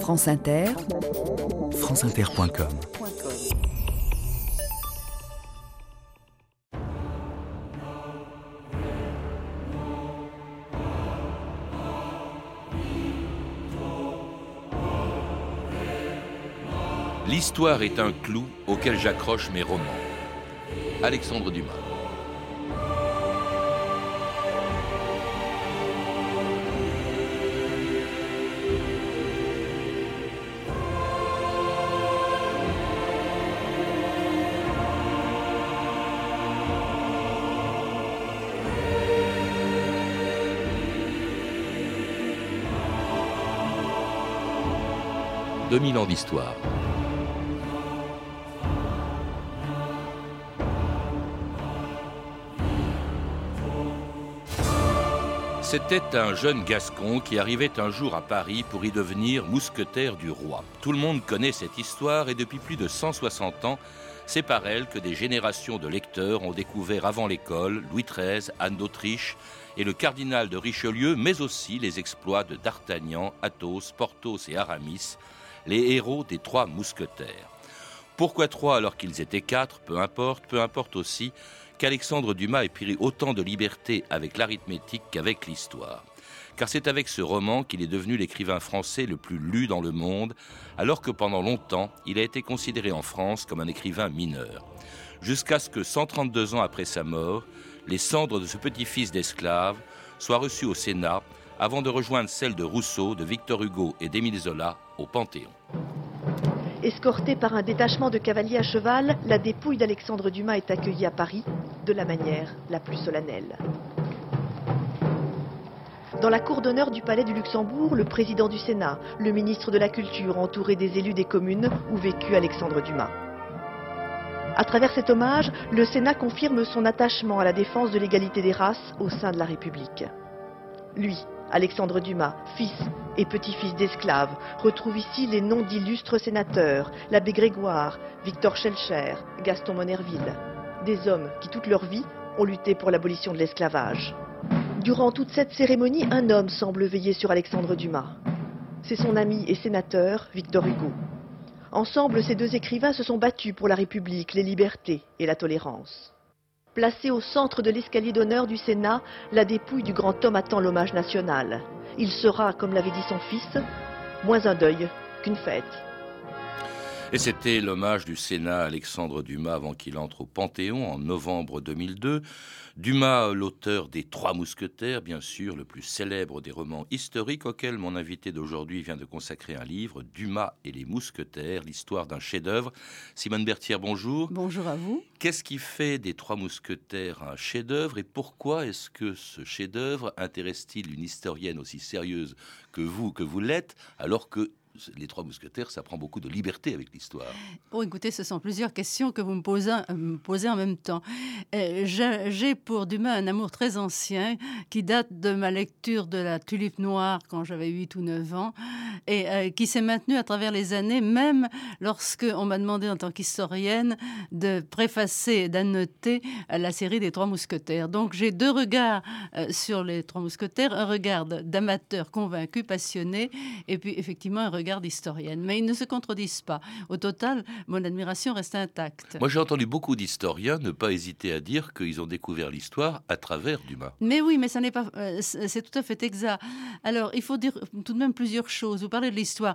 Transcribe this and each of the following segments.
France Inter, franceinter.com L'histoire est un clou auquel j'accroche mes romans. Alexandre Dumas. « 2000 ans d'histoire. C'était un jeune Gascon qui arrivait un jour à Paris pour y devenir mousquetaire du roi. Tout le monde connaît cette histoire et depuis plus de 160 ans, c'est par elle que des générations de lecteurs ont découvert avant l'école Louis XIII, Anne d'Autriche et le cardinal de Richelieu, mais aussi les exploits de D'Artagnan, Athos, Porthos et Aramis, les héros des trois mousquetaires. Pourquoi trois alors qu'ils étaient quatre? Peu importe, peu importe aussi qu'Alexandre Dumas ait pris autant de liberté avec l'arithmétique qu'avec l'histoire. Car c'est avec ce roman qu'il est devenu l'écrivain français le plus lu dans le monde, alors que pendant longtemps, il a été considéré en France comme un écrivain mineur. Jusqu'à ce que, 132 ans après sa mort, les cendres de ce petit-fils d'esclave soient reçues au Sénat avant de rejoindre celles de Rousseau, de Victor Hugo et d'Émile Zola au Panthéon. Escortée par un détachement de cavaliers à cheval, la dépouille d'Alexandre Dumas est accueillie à Paris de la manière la plus solennelle. Dans la cour d'honneur du palais du Luxembourg, le président du Sénat, le ministre de la Culture, entouré des élus des communes où vécut Alexandre Dumas. À travers cet hommage, le Sénat confirme son attachement à la défense de l'égalité des races au sein de la République. Lui, Alexandre Dumas, fils et petit-fils d'esclaves, retrouve ici les noms d'illustres sénateurs, l'abbé Grégoire, Victor Schellcher, Gaston Monerville, des hommes qui toute leur vie ont lutté pour l'abolition de l'esclavage. Durant toute cette cérémonie, un homme semble veiller sur Alexandre Dumas. C'est son ami et sénateur, Victor Hugo. Ensemble, ces deux écrivains se sont battus pour la République, les libertés et la tolérance. Placée au centre de l'escalier d'honneur du Sénat, la dépouille du grand homme attend l'hommage national. Il sera, comme l'avait dit son fils, moins un deuil qu'une fête. Et c'était l'hommage du Sénat à Alexandre Dumas avant qu'il entre au Panthéon en novembre 2002. Dumas, l'auteur des Trois Mousquetaires, bien sûr, le plus célèbre des romans historiques auquel mon invité d'aujourd'hui vient de consacrer un livre, Dumas et les Mousquetaires, l'histoire d'un chef-d'œuvre. Simone Berthier, bonjour. Bonjour à vous. Qu'est-ce qui fait des Trois Mousquetaires un chef-d'œuvre et pourquoi est-ce que ce chef-d'œuvre intéresse-t-il une historienne aussi sérieuse que vous, que vous l'êtes, alors que les Trois Mousquetaires, ça prend beaucoup de liberté avec l'histoire. Bon, écoutez, ce sont plusieurs questions que vous me posez, posez en même temps. Euh, j'ai pour Dumas un amour très ancien qui date de ma lecture de La Tulipe Noire quand j'avais 8 ou 9 ans et euh, qui s'est maintenu à travers les années, même lorsque on m'a demandé en tant qu'historienne de préfacer, d'annoter euh, la série des Trois Mousquetaires. Donc j'ai deux regards sur les Trois Mousquetaires, un regard d'amateur convaincu, passionné, et puis effectivement un regard d'historienne. Mais ils ne se contredisent pas. Au total, mon admiration reste intacte. Moi, j'ai entendu beaucoup d'historiens ne pas hésiter à dire qu'ils ont découvert l'histoire à travers Dumas. Mais oui, mais ça n'est pas. Euh, c'est tout à fait exact. Alors, il faut dire tout de même plusieurs choses. Vous parlez de l'histoire.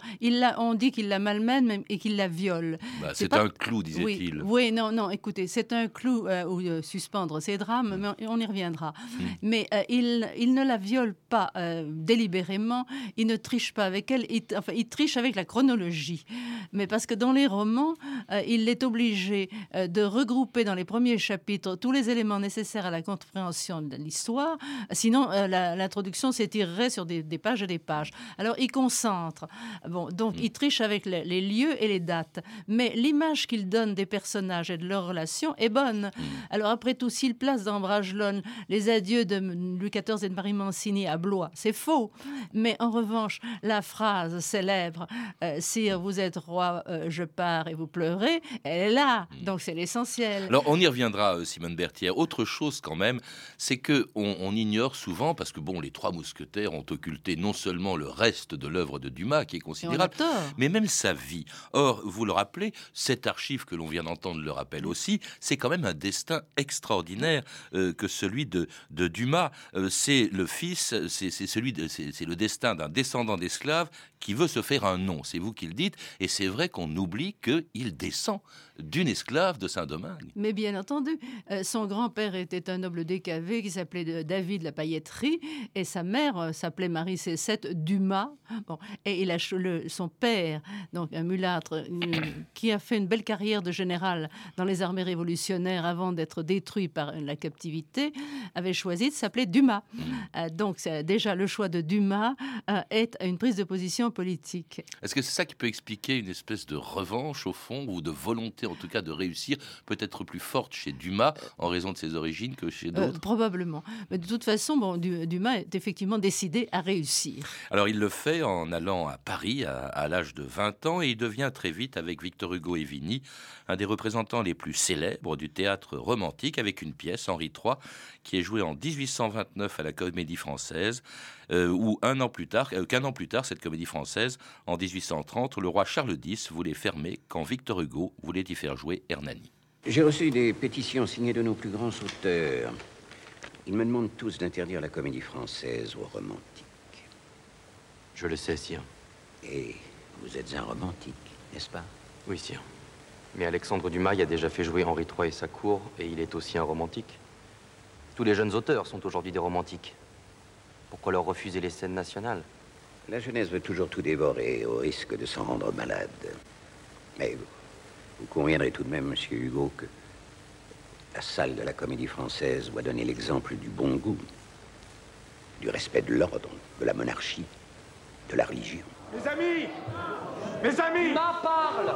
on dit qu'il la malmène et qu'il la viole. Bah, c'est un clou, disait-il. Oui, non, non. Écoutez, c'est un clou euh, où euh, suspendre ses drames, mm. mais on y reviendra. Mm. Mais il, il ne la viole pas délibérément. Il ne triche pas avec elle. Il, enfin, il triche avec la chronologie, mais parce que dans les romans, euh, il est obligé euh, de regrouper dans les premiers chapitres tous les éléments nécessaires à la compréhension de l'histoire, sinon euh, l'introduction s'étirerait sur des, pages et des pages. Alors il concentre. Bon, donc il triche avec les, lieux et les dates, mais l'image qu'il donne des personnages et de leurs relations est bonne. Alors après tout, s'il place dans Bragelonne les adieux de Louis XIV et de Marie Mancini à Blois, c'est faux. Mais en revanche, la phrase célèbre célèbre. Euh, si vous êtes roi, euh, je pars et vous pleurez, elle est là. Hmm. Donc c'est l'essentiel. Alors on y reviendra, euh, Simone Berthier. Autre chose quand même, c'est que on, ignore souvent, parce que bon, les trois mousquetaires ont occulté non seulement le reste de l'œuvre de Dumas, qui est considérable, mais même sa vie. Or, vous le rappelez, cet archive que l'on vient d'entendre le rappelle aussi, c'est quand même un destin extraordinaire que celui de, de Dumas. c'est le fils, c'est celui, c'est le destin d'un descendant d'esclaves qui veut se faire un nom. C'est vous qui le dites. Et c'est vrai qu'on oublie qu'il descend d'une esclave de Saint-Domingue. Mais bien entendu, euh, son grand-père était un noble décavé qui s'appelait David la Pailletterie et sa mère euh, s'appelait Marie Cécette Dumas. Bon, et il a le, son père, donc un mulâtre, euh, qui a fait une belle carrière de général dans les armées révolutionnaires avant d'être détruit par la captivité, avait choisi de s'appeler Dumas. Mmh. donc déjà le choix de Dumas est une prise de position politique. Est-ce que c'est ça qui peut expliquer une espèce de revanche au fond ou de volonté en tout cas de réussir, peut-être plus forte chez Dumas en raison de ses origines que chez d'autres Probablement. Mais de toute façon, bon, Dumas est effectivement décidé à réussir. Alors il le fait en allant à Paris à, à l'âge de 20 ans et il devient très vite, avec Victor Hugo et Vigny, un des représentants les plus célèbres du théâtre romantique avec une pièce, Henri III, qui est jouée en 1829 à la Comédie Française, euh, ou un an plus tard, euh, qu'un an plus tard, cette Comédie Française, en 1830, le roi Charles X voulait fermer quand Victor Hugo voulait y faire jouer Hernani. J'ai reçu des pétitions signées de nos plus grands auteurs. Ils me demandent tous d'interdire la comédie française aux romantiques. Je le sais, sire. Et vous êtes un romantique, n'est-ce pas? Oui, sire. Mais Alexandre Dumas y a déjà fait jouer Henri III et sa cour, et il est aussi un romantique. Tous les jeunes auteurs sont aujourd'hui des romantiques. Pourquoi leur refuser les scènes nationales? La jeunesse veut toujours tout dévorer, au risque de s'en rendre malade. Mais vous conviendrez tout de même, monsieur Hugo, que la salle de la comédie française doit donner l'exemple du bon goût, du respect de l'ordre, de la monarchie, de la religion. Mes amis Mes amis Ma parle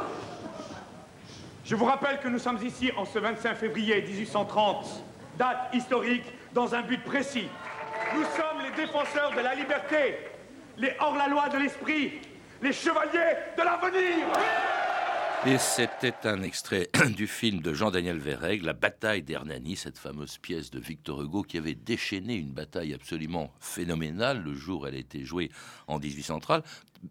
je vous rappelle que nous sommes ici en ce 25 février 1830, date historique, dans un but précis. Nous sommes les défenseurs de la liberté, les hors-la-loi de l'esprit, les chevaliers de l'avenir. Et c'était un extrait du film de Jean-Daniel Verreg, La bataille d'Hernani, cette fameuse pièce de Victor Hugo qui avait déchaîné une bataille absolument phénoménale le jour où elle a été jouée en 1830.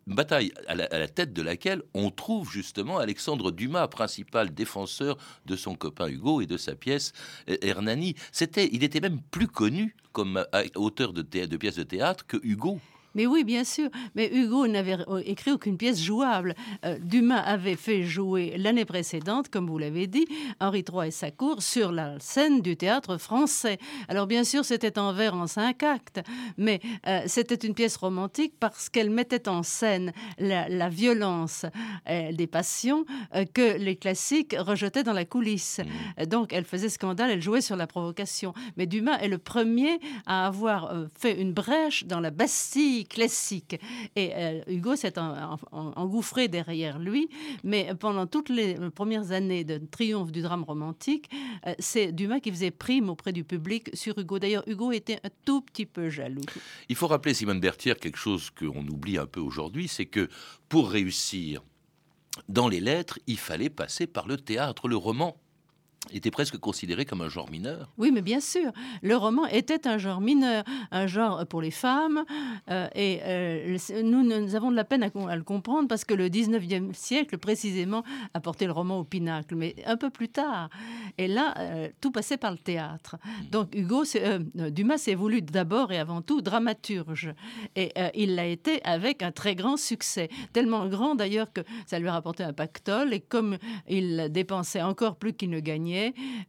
Bataille à la, tête de laquelle on trouve justement Alexandre Dumas, principal défenseur de son copain Hugo et de sa pièce euh, Hernani. C'était, il était même plus connu comme euh, auteur de, de pièces de théâtre que Hugo. Mais oui, bien sûr. Mais Hugo n'avait écrit aucune pièce jouable. Euh, Dumas avait fait jouer l'année précédente, comme vous l'avez dit, Henri III et sa cour sur la scène du théâtre français. Alors bien sûr, c'était en vers en cinq actes, mais euh, c'était une pièce romantique parce qu'elle mettait en scène la, violence euh, des passions que les classiques rejetaient dans la coulisse. Mmh. Donc elle faisait scandale, elle jouait sur la provocation. Mais Dumas est le premier à avoir fait une brèche dans la Bastille classique. Et euh, Hugo s'est engouffré derrière lui, mais pendant toutes les premières années de triomphe du drame romantique, euh, c'est Dumas qui faisait prime auprès du public sur Hugo. D'ailleurs, Hugo était un tout petit peu jaloux. Il faut rappeler, Simone Berthier, quelque chose qu'on oublie un peu aujourd'hui, c'est que pour réussir dans les lettres, il fallait passer par le théâtre, le roman était presque considéré comme un genre mineur. Oui, mais bien sûr, le roman était un genre mineur, un genre pour les femmes, euh, et euh, nous, nous avons de la peine à, le comprendre parce que le 19e siècle, précisément, a porté le roman au pinacle, mais un peu plus tard. Et là, euh, tout passait par le théâtre. Hmm. Donc Hugo, Dumas s'est voulu d'abord et avant tout dramaturge, et il l'a été avec un très grand succès, tellement grand d'ailleurs que ça lui a rapporté un pactole, et comme il dépensait encore plus qu'il ne gagnait,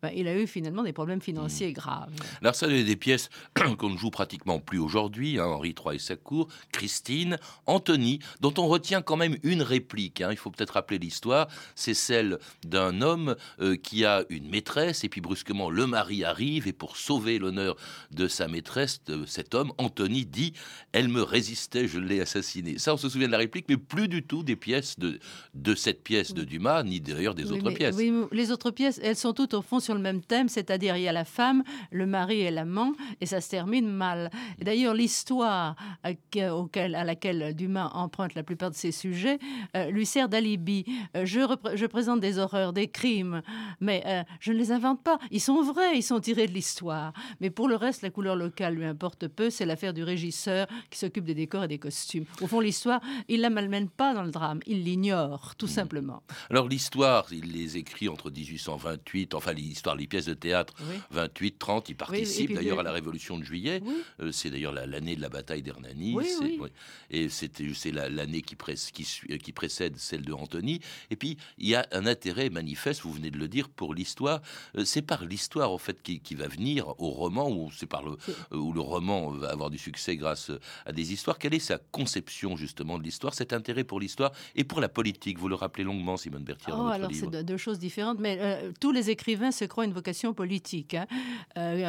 ben, il a eu finalement des problèmes financiers graves. Alors ça, c'est des pièces qu'on ne joue pratiquement plus aujourd'hui, hein, Henri III et sa cour, Christine, Anthony, dont on retient quand même une réplique, hein. il faut peut-être rappeler l'histoire, c'est celle d'un homme euh, qui a une maîtresse, et puis brusquement le mari arrive, et pour sauver l'honneur de sa maîtresse, de cet homme, Anthony dit « Elle me résistait, je l'ai assassinée ». Ça, on se souvient de la réplique, mais plus du tout des pièces de, de cette pièce de Dumas, ni d'ailleurs des autres pièces. Oui, les autres pièces, elles sont toutes au fond sur le même thème, c'est-à-dire il y a la femme, le mari et l'amant, et ça se termine mal. D'ailleurs, l'histoire à laquelle Dumas emprunte la plupart de ses sujets euh, lui sert d'alibi. Euh, je, présente des horreurs, des crimes, mais euh, je ne les invente pas. Ils sont vrais, ils sont tirés de l'histoire. Mais pour le reste, la couleur locale lui importe peu. C'est l'affaire du régisseur qui s'occupe des décors et des costumes. Au fond, l'histoire, il la malmène pas dans le drame, il l'ignore, tout simplement. Alors l'histoire, il les écrit entre 1828, enfin l'histoire, les pièces de théâtre, 28, 30, il participe d'ailleurs à la Révolution de Juillet. c'est d'ailleurs l'année de la bataille d'Hernani. Et c'est l'année qui, qui, précède celle de Antony. Et puis, il y a un intérêt manifeste, vous venez de le dire, pour l'histoire. Euh, c'est par l'histoire, en fait, qui, va venir au roman, ou c'est par le, euh, où le roman va avoir du succès grâce à des histoires. Quelle est sa conception, justement, de l'histoire, cet intérêt pour l'histoire et pour la politique? Vous le rappelez longuement, Simone Berthier, oh, alors c'est deux choses différentes, mais euh, tous les écrivains se croient une vocation politique. Hein.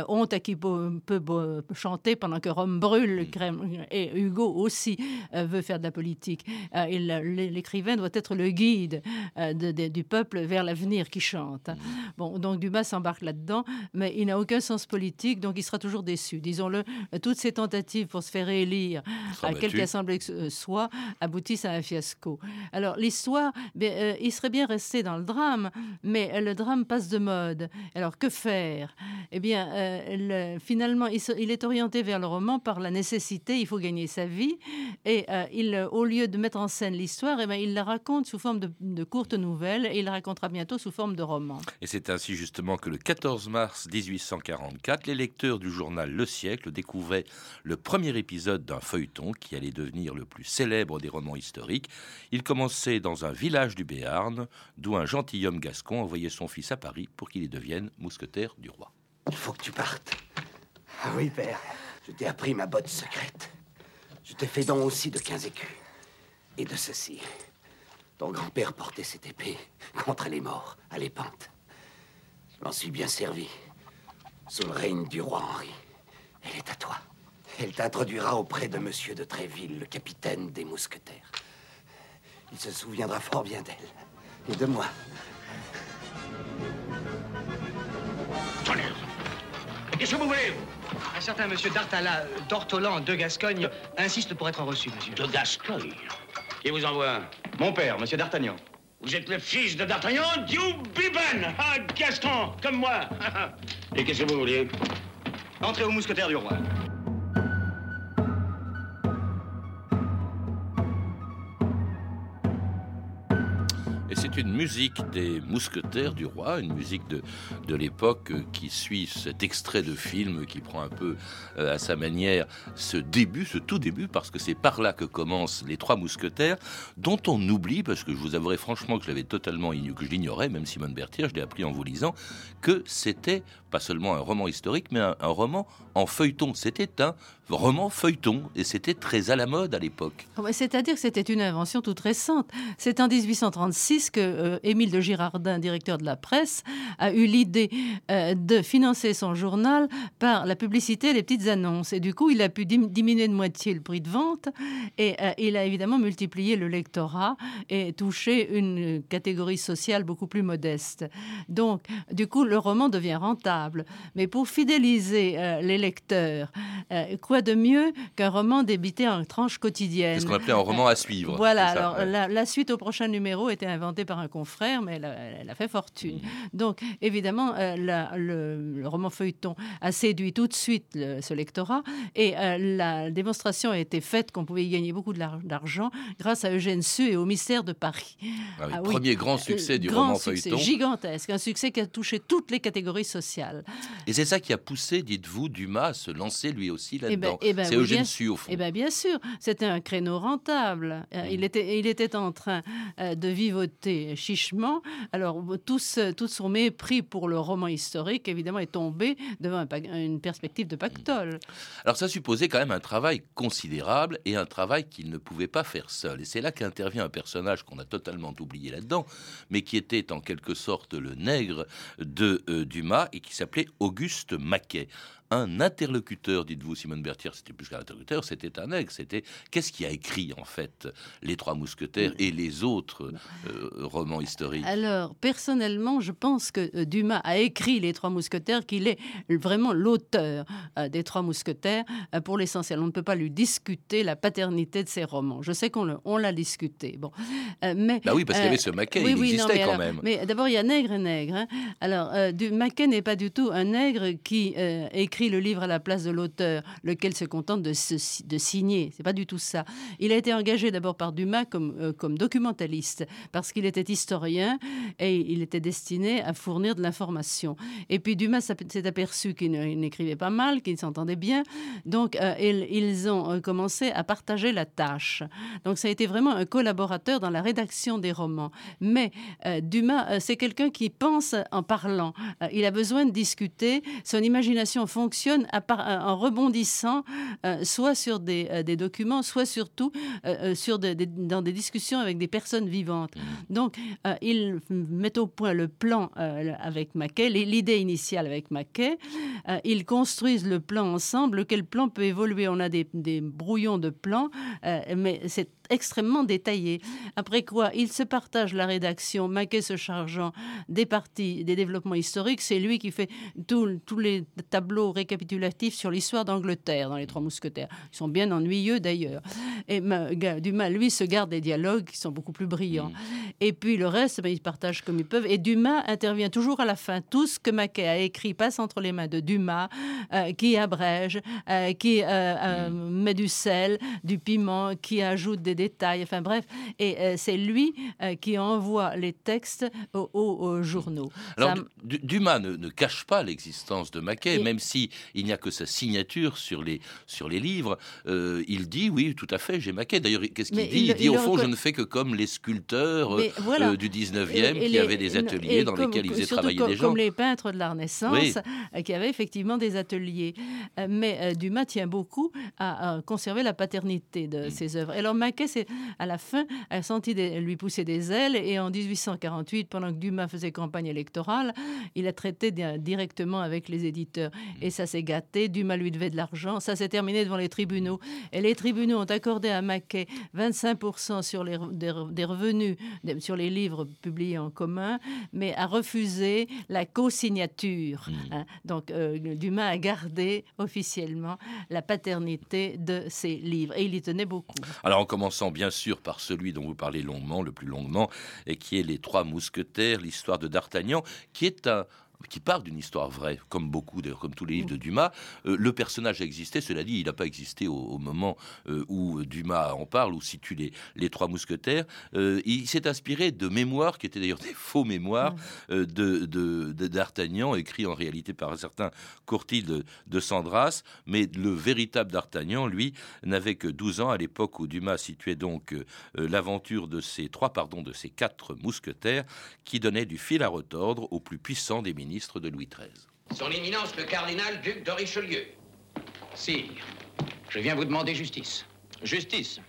honte à qui peut, chanter pendant que Rome brûle, et Hugo aussi veut faire de la politique. L'écrivain doit être le guide du peuple vers l'avenir qui chante. Mm. Bon, donc Dumas s'embarque là-dedans, mais il n'a aucun sens politique, donc il sera toujours déçu. Disons-le, toutes ces tentatives pour se faire élire, à quelque assemblée que ce soit, aboutissent à un fiasco. Alors l'histoire, euh, il serait bien resté dans le drame, mais le drame passe de mode. Alors que faire? Eh bien, euh, finalement, il, est orienté vers le roman par la nécessité, il faut gagner sa vie, et euh, il, au lieu de mettre en scène l'histoire, eh bien, il la raconte sous forme de, de courtes nouvelles, et il la racontera bientôt sous forme de roman. Et c'est ainsi justement que le 14 mars 1844, les lecteurs du journal Le Siècle découvraient le premier épisode d'un feuilleton qui allait devenir le plus célèbre des romans historiques. Il commençait dans un village du Béarn, d'où un gentilhomme gascon envoyait son fils à Paris pour qu'il y devienne mousquetaire du roi. Il faut que tu partes. Ah oui, père, je t'ai appris ma botte secrète. Je t'ai fait don aussi de 15 écus. Et de ceci. Ton grand-père portait cette épée contre les morts, à l'épante. Je m'en suis bien servi. Sous le règne du roi Henri. Elle est à toi. Elle t'introduira auprès de monsieur de Tréville, le capitaine des mousquetaires. Il se souviendra fort bien d'elle. Et de moi. Qu'est-ce que vous voulez Un certain monsieur Dartala, d'Ortolan, de Gascogne, insiste pour être reçu, monsieur. De Gascogne Qui vous envoie Mon père, monsieur D'Artagnan. Vous êtes le fils de D'Artagnan, du Biban Ah, Gaston, comme moi Et qu'est-ce que vous voulez Entrez au mousquetaire du roi. Une musique des mousquetaires du roi, une musique de, l'époque qui suit cet extrait de film qui prend un peu euh, à sa manière ce début, ce tout début, parce que c'est par là que commencent les trois mousquetaires, dont on oublie, parce que je vous avouerai franchement que je l'avais totalement que je l'ignorais, même Simone Berthier, je l'ai appris en vous lisant, que c'était pas seulement un roman historique, mais un, roman en feuilleton. C'était un roman feuilleton et c'était très à la mode à l'époque. C'est-à-dire que c'était une invention toute récente. C'est en 1836 que euh, Émile de Girardin, directeur de la presse, a eu l'idée euh, de financer son journal par la publicité et les petites annonces. Et du coup, il a pu diminuer de moitié le prix de vente et euh, il a évidemment multiplié le lectorat et touché une catégorie sociale beaucoup plus modeste. Donc, du coup, le roman devient rentable mais pour fidéliser les lecteurs, euh, quoi de mieux qu'un roman débité en tranches quotidiennes C'est ce qu'on appelait un roman à suivre. Voilà, alors la, suite au prochain numéro était inventée par un confrère, mais elle a, fait fortune. Mm. Donc, évidemment, euh, le, roman feuilleton a séduit tout de suite ce lectorat, et la démonstration a été faite qu'on pouvait y gagner beaucoup d'argent grâce à Eugène Sue et au mystère de Paris. Ah ah premier grand succès du roman feuilleton. Gigantesque, un succès qui a touché toutes les catégories sociales. Et c'est ça qui a poussé, dites-vous, Dumas à se lancer lui aussi eh ben, là-dedans. Eh ben c'est Eugène Sue, au fond. Eh bien, bien sûr, c'était un créneau rentable. Euh, il, était, il était en train euh, de vivoter chichement. Alors, tout, tout son mépris pour le roman historique, évidemment, est tombé devant une perspective de pactole. Alors, ça supposait quand même un travail considérable et un travail qu'il ne pouvait pas faire seul. Et c'est là qu'intervient un personnage qu'on a totalement oublié là-dedans, mais qui était en quelque sorte le nègre de euh, Dumas et qui s'appelait Auguste Maquet, un interlocuteur, dites-vous, Simone Berthier, c'était plus qu'un interlocuteur, c'était un ex. C'était qu'est-ce qui a écrit en fait les Trois Mousquetaires et les autres euh, romans historiques? Alors personnellement, je pense que euh, Dumas a écrit les Trois Mousquetaires, qu'il est vraiment l'auteur euh, des Trois Mousquetaires pour l'essentiel. On ne peut pas lui discuter la paternité de ses romans. Je sais qu'on l'a discuté. Bon, mais bah oui, parce qu'il y avait ce Maquet, il existait quand même. Mais d'abord, il y a Nègre et Nègre. Hein. Alors, du Maquet n'est pas du tout un nègre qui écrit le livre à la place de l'auteur, lequel se contente de, de signer. C'est pas du tout ça. Il a été engagé d'abord par Dumas comme, euh, comme documentaliste, parce qu'il était historien et il était destiné à fournir de l'information. Et puis Dumas s'est aperçu qu'il n'écrivait pas mal, qu'il s'entendait bien. Donc, euh, ils, ont euh, commencé à partager la tâche. Donc, ça a été vraiment un collaborateur dans la rédaction des romans. Mais Dumas, c'est quelqu'un qui pense en parlant. il a besoin de discuter. Son imagination fonctionne à en rebondissant soit sur des, des documents, soit surtout euh, euh, sur dans des discussions avec des personnes vivantes. Mmh. Donc, euh, ils mettent au point le plan avec Mackay, l'idée initiale avec Mackay. ils construisent le plan ensemble. Quel plan peut évoluer? On a des, des brouillons de plans, mais c'est extrêmement détaillé. Après quoi, il se partage la rédaction, Maquet se chargeant des parties, des développements historiques. C'est lui qui fait tous les tableaux récapitulatifs sur l'histoire d'Angleterre dans Les Trois Mousquetaires. Ils sont bien ennuyeux d'ailleurs. Et Dumas, lui, se garde des dialogues qui sont beaucoup plus brillants. Mmh. Et puis le reste, ben, ils partagent comme ils peuvent. Et Dumas intervient toujours à la fin. Tout ce que Maquet a écrit passe entre les mains de Dumas, euh, qui abrège, euh, qui euh, mmh. met du sel, du piment, qui ajoute des détails, enfin bref. Et euh, c'est lui euh, qui envoie les textes aux, journaux. Alors, Dumas ne, cache pas l'existence de Maquet, même si il n'y a que sa signature sur les, sur les livres. Euh, il dit oui, tout à fait, j'ai Maquet. D'ailleurs, qu'est-ce qu'il dit? Il, dit au fond, je ne fais que comme les sculpteurs du 19e qui avaient des ateliers dans lesquels ils faisaient travailler des gens. Comme les peintres de la Renaissance qui avaient effectivement des ateliers. mais Dumas tient beaucoup à, conserver la paternité de mm. ses œuvres. Alors Maquet, à la fin, a senti lui pousser des ailes et en 1848, pendant que Dumas faisait campagne électorale, il a traité directement avec les éditeurs. Et ça s'est gâté, Dumas lui devait de l'argent, ça s'est terminé devant les tribunaux. Et les tribunaux ont accordé à Maquet 25% sur les, des, revenus sur les livres publiés en commun, mais a refusé la co-signature. Mmh. Hein. Donc euh, Dumas a gardé officiellement la paternité de ses livres et il y tenait beaucoup. Alors on bien sûr par celui dont vous parlez longuement, le plus longuement, et qui est Les Trois Mousquetaires, l'histoire de D'Artagnan, qui est un, qui part d'une histoire vraie, comme beaucoup, comme tous les livres de Dumas. Euh, le personnage a existé, cela dit, il n'a pas existé au, moment euh, où Dumas en parle, ou situe les, les trois mousquetaires. Euh, il s'est inspiré de mémoires, qui étaient d'ailleurs des faux mémoires, de, d'Artagnan, écrits en réalité par un certain Courtil de, de Sandras, mais le véritable d'Artagnan, lui, n'avait que 12 ans à l'époque où Dumas situait donc l'aventure de ces trois, pardon, de ces quatre mousquetaires, qui donnaient du fil à retordre au plus puissant des ministres ministre de Louis XIII. Son Éminence le cardinal duc de Richelieu. Sire, je viens vous demander justice. Justice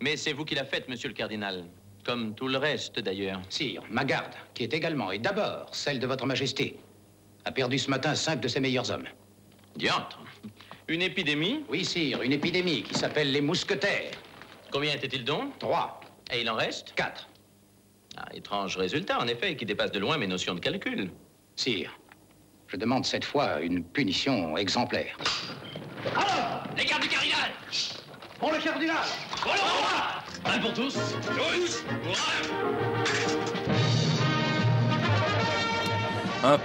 Mais c'est vous qui la faites, monsieur le cardinal. Comme tout le reste, d'ailleurs. Sire, ma garde, qui est également et d'abord celle de votre majesté, a perdu ce matin cinq de ses meilleurs hommes. Diantre Une épidémie? Oui, sire, une épidémie qui s'appelle les mousquetaires. Combien était-il donc? Trois. Et il en reste? Quatre. Ah, étrange résultat, en effet, qui dépasse de loin mes notions de calcul. Sire, je demande cette fois une punition exemplaire. Alors, les gardes du cardinal. Pour le cardinal. Pour le roi Un pour tous. Tous. Un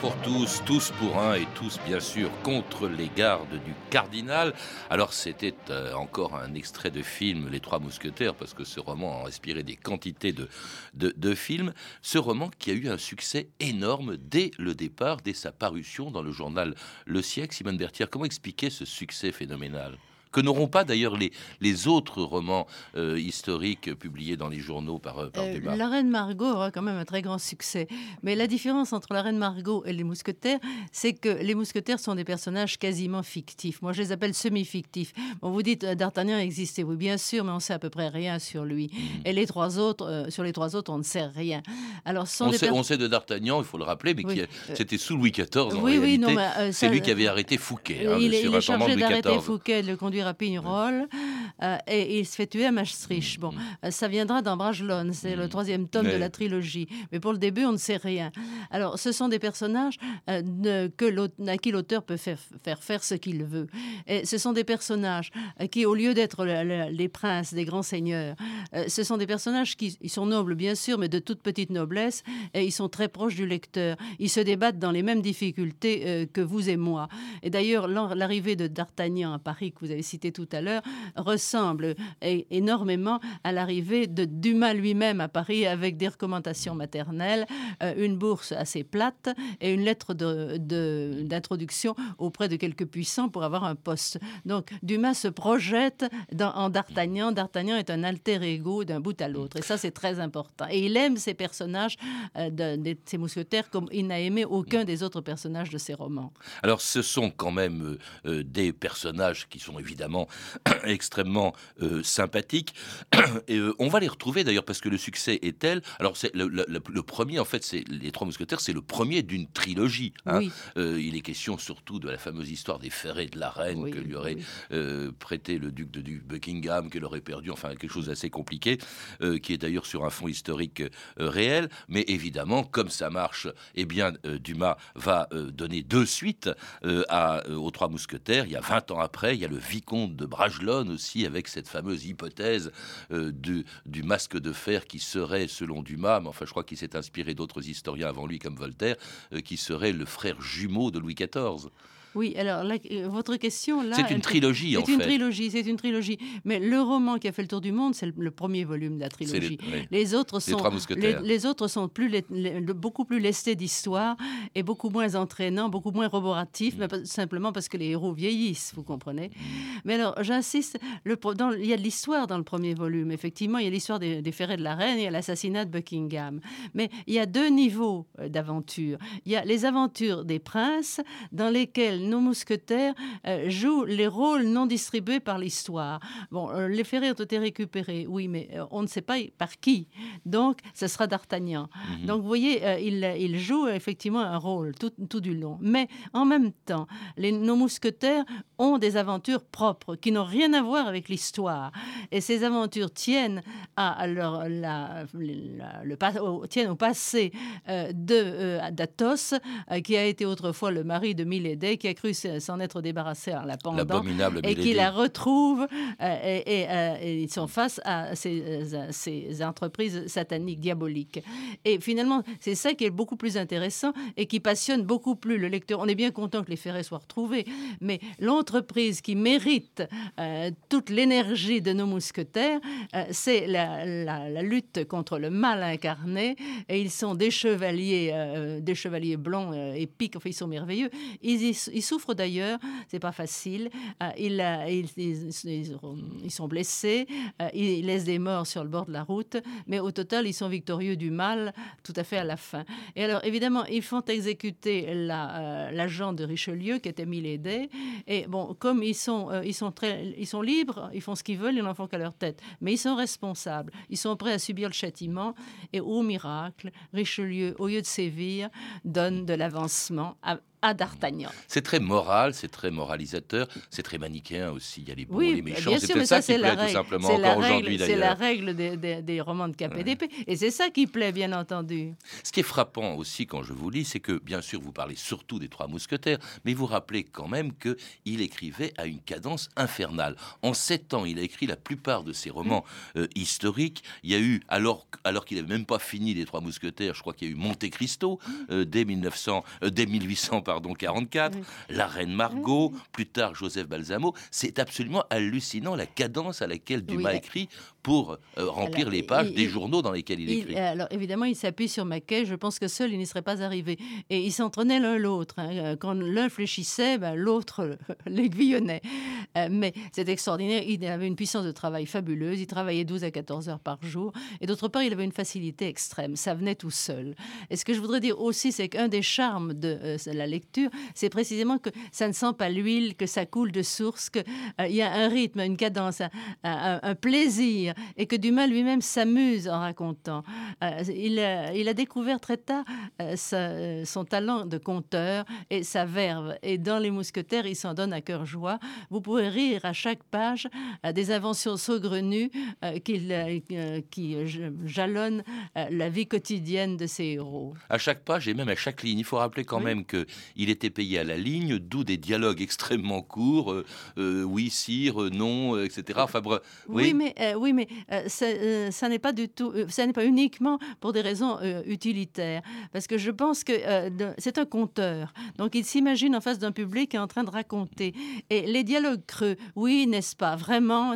pour tous, tous pour un et tous bien sûr contre les gardes du cardinal. Alors c'était euh, encore un extrait de film Les Trois Mousquetaires parce que ce roman a inspiré des quantités de, de, films. Ce roman qui a eu un succès énorme dès le départ, dès sa parution dans le journal Le Siècle. Simone Berthier, comment expliquer ce succès phénoménal? Que n'auront pas d'ailleurs les, les autres romans euh, historiques publiés dans les journaux par, euh, par Euh, Dumas. la reine Margot aura quand même un très grand succès. Mais la différence entre la reine Margot et les mousquetaires, c'est que les mousquetaires sont des personnages quasiment fictifs. Moi, je les appelle semi-fictifs. Bon, vous dites euh, D'Artagnan existait, oui, bien sûr, mais on sait à peu près rien sur lui. Mm. Et les trois autres, euh, sur les trois autres, on ne sait rien. Alors, ce sont On des sait, on de D'Artagnan, il faut le rappeler, mais Oui, c'était sous Louis XIV en oui, oui, non, mais, C'est lui qui avait arrêté Fouquet, hein, il, est, il est chargé d'arrêter. Fouquet, de le conduire à Pignerol, euh, et il se fait tuer à Maastricht. Bon, euh, ça viendra dans Bragelonne, c'est le troisième tome de la trilogie. Mais pour le début, on ne sait rien. Alors, ce sont des personnages euh, que à qui l'auteur peut faire, faire faire ce qu'il veut. Et ce sont des personnages euh, qui, au lieu d'être le- le- les princes, des grands seigneurs, ce sont des personnages qui ils sont nobles, bien sûr, mais de toute petite noblesse, et ils sont très proches du lecteur. Ils se débattent dans les mêmes difficultés que vous et moi. Et d'ailleurs, l'arrivée de D'Artagnan à Paris, que vous avez cité tout à l'heure, ressemble énormément à l'arrivée de Dumas lui-même à Paris avec des recommandations maternelles, euh, une bourse assez plate et une lettre d'introduction auprès de quelques puissants pour avoir un poste. Donc Dumas se projette en D'Artagnan. D'Artagnan est un alter ego d'un bout à l'autre. Et ça, c'est très important. Et il aime ces personnages euh, de, ses mousquetaires comme il n'a aimé aucun des autres personnages de ses romans. Alors, ce sont quand même euh, des personnages qui sont évidemment extrêmement euh, sympathiques. Et euh, on va les retrouver d'ailleurs parce que le succès est tel. Alors, c'est le, le- le- le premier, en fait, c'est les Trois Mousquetaires, c'est le premier d'une trilogie. hein. Oui. Euh, il est question surtout de la fameuse histoire des ferrets de la reine que lui aurait euh, prêté le duc de du Buckingham, qu'elle aurait perdu. Enfin, quelque chose d'assez compliqué, qui est d'ailleurs sur un fond historique réel. Mais évidemment, comme ça marche, eh bien, Dumas va donner deux suites à, aux Trois Mousquetaires. Il y a 20 ans après, il y a le vicomte de Bragelonne aussi, avec cette fameuse hypothèse euh, du, masque de fer qui serait, selon Dumas, mais enfin, je crois qu'il s'est inspiré d'autres historiens avant lui, comme Voltaire, euh, qui serait le frère jumeau de Louis XIV. Oui, alors euh, votre question là. C'est une trilogie, en C'est une fait. trilogie, c'est une trilogie. Mais le roman qui a fait le tour du monde, c'est le, le premier volume de la trilogie. les- oui. Les autres Les sont Trois Mousquetaires. les, les autres sont plus les- les- beaucoup plus lestés d'histoire et beaucoup moins entraînants, beaucoup moins roboratifs, Mm. mais pas- simplement parce que les héros vieillissent, vous comprenez. Mais alors, j'insiste, il y a de l'histoire dans le premier volume. Effectivement, il y a l'histoire des, des ferrets de la reine et l'assassinat de Buckingham. Mais il y a deux niveaux euh, d'aventure. Il y a les aventures des princes, dans lesquelles nos mousquetaires euh, jouent les rôles non distribués par l'histoire. Bon, euh, les ferrets ont été récupérés, oui, mais euh, on ne sait pas par qui. Donc, ce sera d'Artagnan. Mhm. Donc, vous voyez, il, il joue effectivement un rôle tout, tout du long. Mais en même temps, les, nos mousquetaires ont des aventures propres qui n'ont rien à voir avec l'histoire. Et ces aventures tiennent à leur, la, la- le, au, tiennent au passé de d'Athos, qui a été autrefois le mari de Milady, qui a cru s'en être débarrassé en la pendant, et qui la retrouve, euh, et, et, euh, et ils sont face à ces, euh, ces entreprises sataniques, diaboliques. Et finalement, c'est ça qui est beaucoup plus intéressant et qui passionne beaucoup plus le lecteur. On est bien content que les ferrets soient retrouvés, mais l'entreprise qui mérite euh, toute l'énergie de nos mousquetaires, euh, c'est la, la- la lutte contre le mal incarné. Et ils sont des chevaliers, euh, des chevaliers blancs, euh, épiques. Enfin, ils sont merveilleux. Ils, y- ils souffrent d'ailleurs. C'est pas facile. Euh, ils, euh, ils- sont blessés. euh, ils laissent des morts sur le bord de la route. Mais au total, ils sont victorieux du mal tout à fait à la fin. Et alors, évidemment, ils font exécuter la, l'agent de Richelieu, qui était Milady. Et bon, comme ils sont, ils, sont très, ils sont libres, ils font ce qu'ils veulent, ils n'en font qu'à leur tête. Mais ils sont responsables. Ils sont prêts à subir le châtiment. Et au miracle, Richelieu, au lieu de sévir, donne de l'avancement à D'Artagnan. C'est très moral, c'est très moralisateur, c'est très manichéen aussi. Il y a les bons, Oui, les méchants. C'est peut-être ça, ça, qui plaît tout simplement C'est encore aujourd'hui règle, c'est la d'ailleurs. règle des, des- des romans de KPDP. Et c'est ça qui plaît, bien entendu. Ce qui est frappant aussi quand je vous lis, c'est que bien sûr vous parlez surtout des Trois Mousquetaires, mais vous rappelez quand même que il écrivait à une cadence infernale. En sept ans, il a écrit la plupart de ses romans euh, historiques. Il y a eu alors alors qu'il n'avait même pas fini les Trois Mousquetaires, je crois qu'il y a eu Monte Cristo euh, dès 1900, euh, dès 1800 pardon 44, La Reine Margot, plus tard Joseph Balsamo. C'est absolument hallucinant la cadence à laquelle Dumas Oui. écrit pour euh, remplir les pages des journaux dans lesquels il, écrit. Alors évidemment, il s'appuie sur Maquet. Je pense que seul, il n'y serait pas arrivé. Et ils s'entraînaient l'un l'autre. Hein. Quand l'un fléchissait, ben, l'autre l'aiguillonnait. Euh, mais c'est extraordinaire. Il avait une puissance de travail fabuleuse. Il travaillait 12 à 14 heures par jour. Et d'autre part, il avait une facilité extrême. Ça venait tout seul. Et ce que je voudrais dire aussi, c'est qu'un des charmes de euh, la lecture, c'est précisément que ça ne sent pas l'huile, que ça coule de source, qu'il euh, y a un rythme, une cadence, un, plaisir, et que Dumas lui-même s'amuse en racontant. il, il, a découvert très tard son talent de conteur et sa verve. Et dans Les Mousquetaires, il s'en donne à cœur joie. Vous pouvez rire à chaque page à des inventions saugrenues euh, euh, qui jalonnent euh, la vie quotidienne de ses héros. À chaque page et même à chaque ligne. Il faut rappeler quand même qu'il était payé à la ligne, d'où des dialogues extrêmement courts. oui, sire, non, etc. Enfin, oui. mais, oui, mais ça n'est pas du tout, ça n'est pas uniquement pour des raisons utilitaires. Parce que je pense que c'est un conteur. Donc il s'imagine en face d'un public en train de raconter. Et les dialogues creux, oui, n'est-ce pas, vraiment,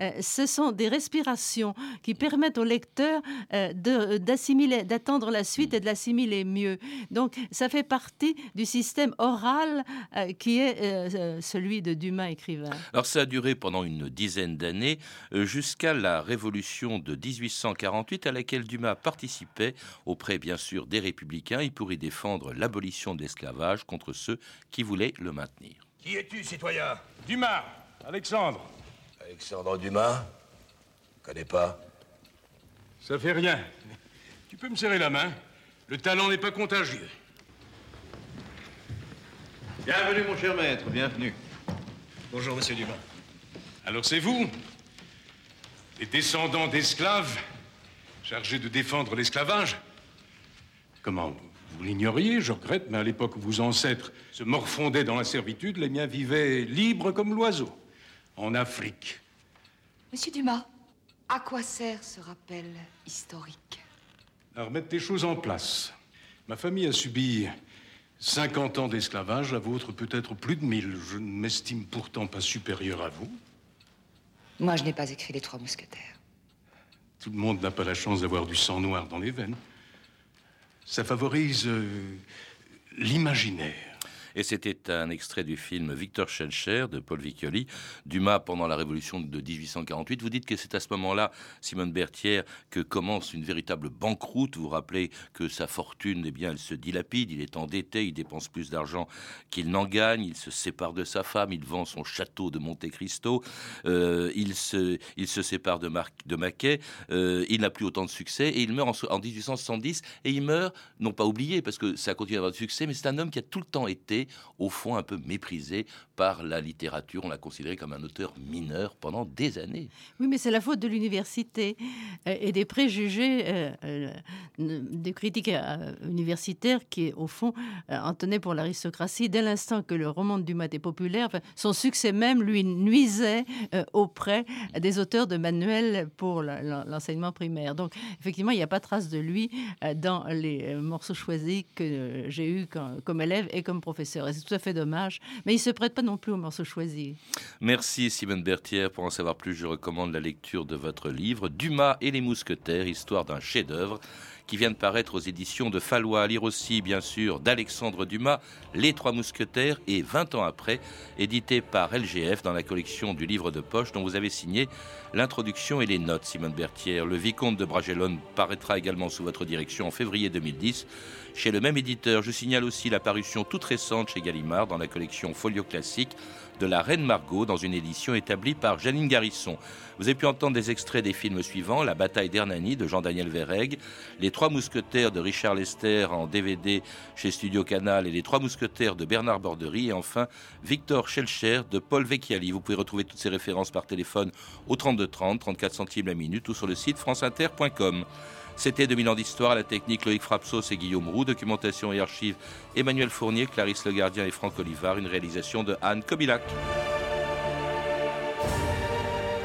euh, ce sont des respirations qui permettent au lecteur euh, d'assimiler, d'attendre la suite et de l'assimiler mieux. Donc ça fait partie du système oral euh, qui est celui de Dumas écrivain. Alors ça a duré pendant une dizaine d'années jusqu'à la révolution de 1848 à laquelle Dumas participait auprès bien sûr des républicains et pour y défendre l'abolition de l'esclavage contre ceux qui voulaient le maintenir. Qui es-tu, citoyen? Dumas, Alexandre. Alexandre Dumas? Connais pas Ça fait rien. Tu peux me serrer la main? Le talent n'est pas contagieux. Bienvenue, mon cher maître, bienvenue. Bonjour, monsieur Dumas. Alors c'est vous? Les descendants d'esclaves chargés de défendre l'esclavage Comment vous l'ignoriez, je regrette, mais à l'époque où vos ancêtres se morfondaient dans la servitude, les miens vivaient libres comme l'oiseau, en Afrique. Monsieur Dumas, à quoi sert ce rappel historique? À remettre des choses en place. Ma famille a subi 50 ans d'esclavage, la vôtre peut-être plus de 1000. Je ne m'estime pourtant pas supérieur à vous. Moi, je n'ai pas écrit Les Trois Mousquetaires. Tout le monde n'a pas la chance d'avoir du sang noir dans les veines ça favorise euh, l'imaginaire. Et c'était un extrait du film Victor Schellcher de Paul Viccioli, Dumas pendant la Révolution de 1848. Vous dites que c'est à ce moment-là, Simone Berthière, que commence une véritable banqueroute. Vous rappelez que sa fortune, eh bien, elle se dilapide, il est endetté, il dépense plus d'argent qu'il n'en gagne, il se sépare de sa femme, il vend son château de Monte Cristo, euh, il, se, il se sépare de, Maquet, euh, il n'a plus autant de succès et il meurt en, en 1870 et il meurt, non pas oublié parce que ça continue à avoir du succès, mais c'est un homme qui a tout le temps été au fond un peu méprisé par la littérature. On l'a considéré comme un auteur mineur pendant des années. Oui, mais c'est la faute de l'université euh, et des préjugés euh, euh, des critiques universitaires qui, au fond, en tenaient pour l'aristocratie. Dès l'instant que le roman de Dumas est populaire, son succès même lui nuisait auprès des auteurs de manuels pour l'enseignement primaire. Donc, effectivement, il n'y a pas trace de lui dans les morceaux choisis que j'ai eus comme élève et comme professeur. C'est tout à fait dommage. Mais il se prête pas non plus aux morceaux choisis. Merci Simone Berthière. Pour en savoir plus, je recommande la lecture de votre livre Dumas et les mousquetaires, histoire d'un chef-d'œuvre qui vient de paraître aux éditions de Fallois. Lire aussi, bien sûr, d'Alexandre Dumas, Les Trois Mousquetaires, et 20 ans après, édité par LGF dans la collection du livre de poche dont vous avez signé l'introduction et les notes, Simone Berthière. Le Vicomte de Bragelonne paraîtra également sous votre direction en février 2010 chez le même éditeur. Je signale aussi la parution toute récente chez Gallimard dans la collection Folio Classique de La Reine Margot dans une édition établie par Janine Garisson. Vous avez pu entendre des extraits des films suivants La bataille d'Hernani de Jean-Daniel Verreg, Les Trois Mousquetaires de Richard Lester en DVD chez Studio Canal et Les Trois Mousquetaires de Bernard Bordery et enfin Victor Schelcher de Paul Vecchiali. Vous pouvez retrouver toutes ces références par téléphone au 32 30, 34 centimes la minute ou sur le site franceinter.com. C'était 2000 ans d'histoire la technique Loïc Frapsos et Guillaume Roux, documentation et archives Emmanuel Fournier, Clarisse Le Gardien et Franck Olivard, une réalisation de Anne Kobilac.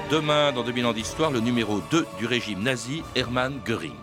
Demain, dans 2000 ans d'histoire, le numéro 2 du régime nazi, Hermann Göring.